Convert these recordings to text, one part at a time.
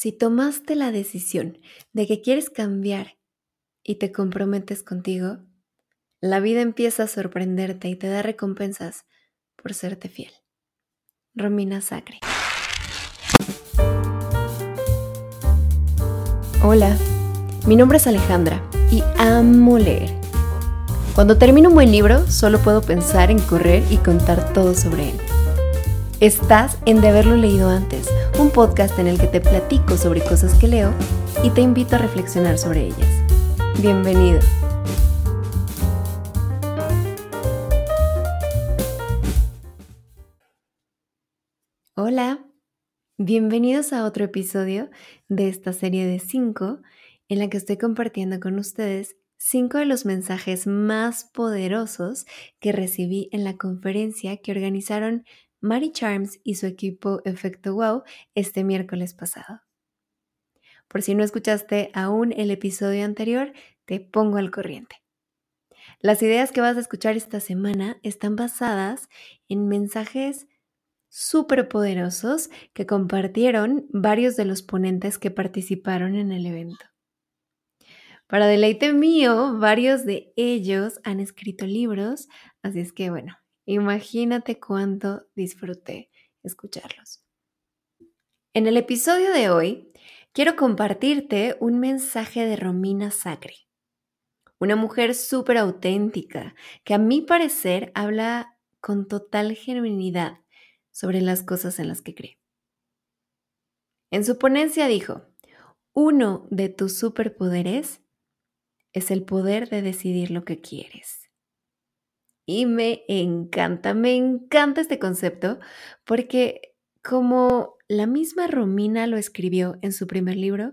Si tomaste la decisión de que quieres cambiar y te comprometes contigo, la vida empieza a sorprenderte y te da recompensas por serte fiel. Romina Sacre. Hola, mi nombre es Alejandra y amo leer. Cuando termino un buen libro, solo puedo pensar en correr y contar todo sobre él. Estás en De haberlo leído antes, un podcast en el que te platico sobre cosas que leo y te invito a reflexionar sobre ellas. Bienvenido. Hola, bienvenidos a otro episodio de esta serie de 5 en la que estoy compartiendo con ustedes cinco de los mensajes más poderosos que recibí en la conferencia que organizaron Mary Charms y su equipo Efecto Wow este miércoles pasado. Por si no escuchaste aún el episodio anterior, te pongo al corriente. Las ideas que vas a escuchar esta semana están basadas en mensajes súper poderosos que compartieron varios de los ponentes que participaron en el evento. Para deleite mío, varios de ellos han escrito libros, así es que bueno, imagínate cuánto disfruté escucharlos. En el episodio de hoy, quiero compartirte un mensaje de Romina Sacre, una mujer súper auténtica que a mi parecer habla con total genuinidad sobre las cosas en las que cree. En su ponencia dijo, uno de tus superpoderes es el poder de decidir lo que quieres. Y me encanta, me encanta este concepto porque como la misma Romina lo escribió en su primer libro,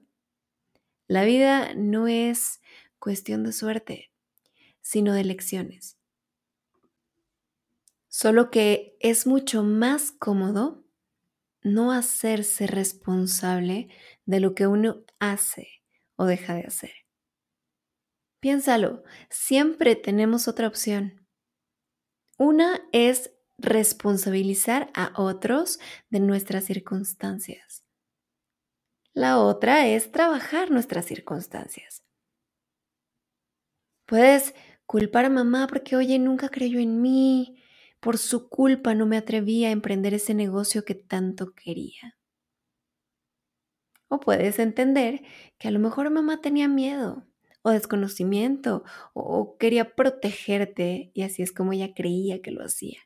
la vida no es cuestión de suerte, sino de elecciones. Solo que es mucho más cómodo no hacerse responsable de lo que uno hace o deja de hacer. Piénsalo, siempre tenemos otra opción. Una es responsabilizar a otros de nuestras circunstancias. La otra es trabajar nuestras circunstancias. Puedes culpar a mamá porque, oye, nunca creyó en mí. Por su culpa no me atreví a emprender ese negocio que tanto quería. O puedes entender que a lo mejor mamá tenía miedo o desconocimiento o, quería protegerte y así es como ella creía que lo hacía.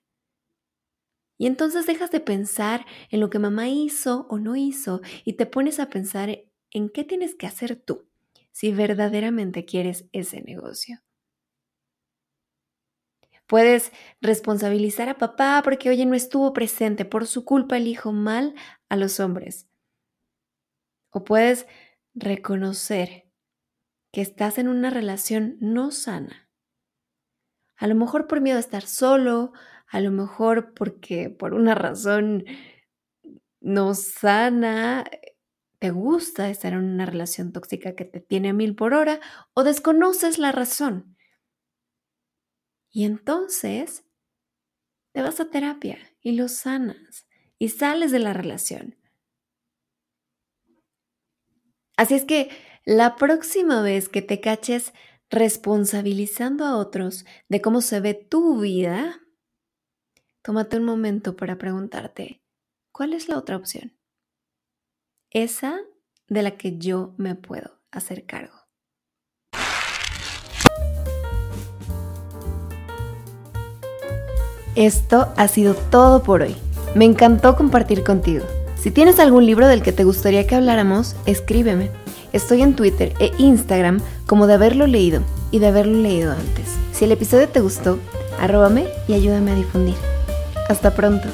Y entonces dejas de pensar en lo que mamá hizo o no hizo y te pones a pensar en qué tienes que hacer tú si verdaderamente quieres ese negocio. Puedes responsabilizar a papá porque oye no estuvo presente, por su culpa elijo mal a los hombres. O puedes reconocer que estás en una relación no sana. A lo mejor por miedo a estar solo, a lo mejor porque por una razón no sana, te gusta estar en una relación tóxica que te tiene a mil por hora o desconoces la razón. Y entonces te vas a terapia y lo sanas y sales de la relación. Así es que la próxima vez que te caches responsabilizando a otros de cómo se ve tu vida, tómate un momento para preguntarte, ¿cuál es la otra opción? Esa de la que yo me puedo hacer cargo. Esto ha sido todo por hoy. Me encantó compartir contigo. Si tienes algún libro del que te gustaría que habláramos, escríbeme. Estoy en Twitter e Instagram como de haberlo leído y de haberlo leído antes. Si el episodio te gustó, arróbame y ayúdame a difundir. Hasta pronto.